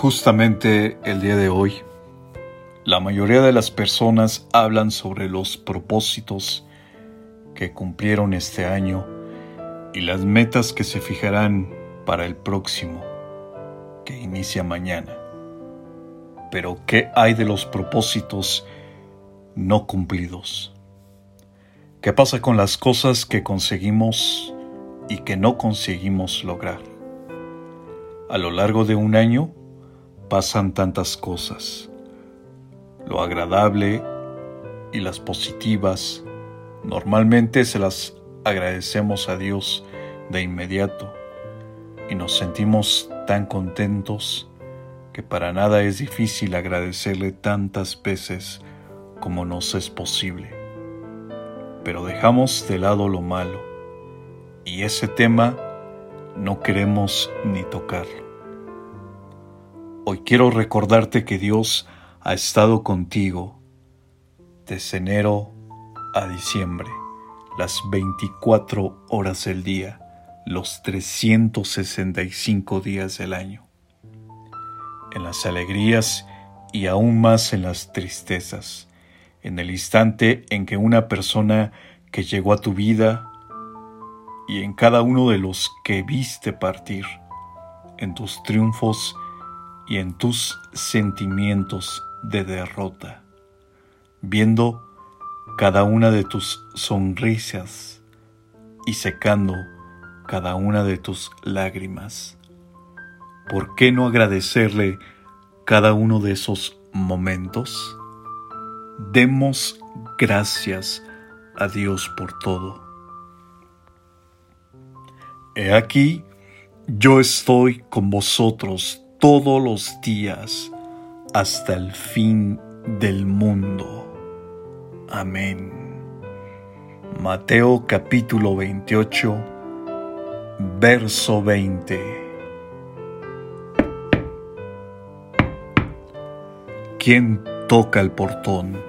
Justamente el día de hoy, la mayoría de las personas hablan sobre los propósitos que cumplieron este año y las metas que se fijarán para el próximo, que inicia mañana. Pero ¿qué hay de los propósitos no cumplidos? ¿Qué pasa con las cosas que conseguimos y que no conseguimos lograr? A lo largo de un año, pasan tantas cosas. Lo agradable y las positivas normalmente se las agradecemos a Dios de inmediato y nos sentimos tan contentos que para nada es difícil agradecerle tantas veces como nos es posible. Pero dejamos de lado lo malo y ese tema no queremos ni tocarlo. Hoy quiero recordarte que Dios ha estado contigo desde enero a diciembre, las 24 horas del día, los 365 días del año, en las alegrías y aún más en las tristezas, en el instante en que una persona que llegó a tu vida y en cada uno de los que viste partir, en tus triunfos y en tus sentimientos de derrota, viendo cada una de tus sonrisas y secando cada una de tus lágrimas. ¿Por qué no agradecerle cada uno de esos momentos? Demos gracias a Dios por todo. He aquí, yo estoy con vosotros todos los días hasta el fin del mundo. Amén. Mateo capítulo 28, verso 20. ¿Quién toca el portón?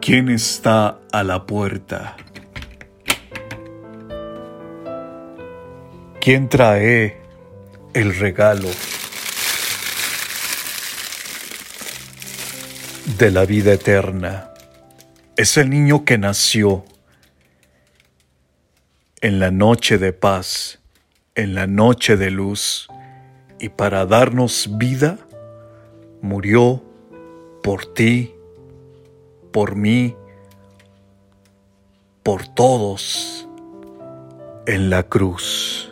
¿Quién está a la puerta? ¿Quién trae el regalo de la vida eterna. Es el niño que nació en la noche de paz, en la noche de luz, y para darnos vida, murió por ti, por mí, por todos en la cruz.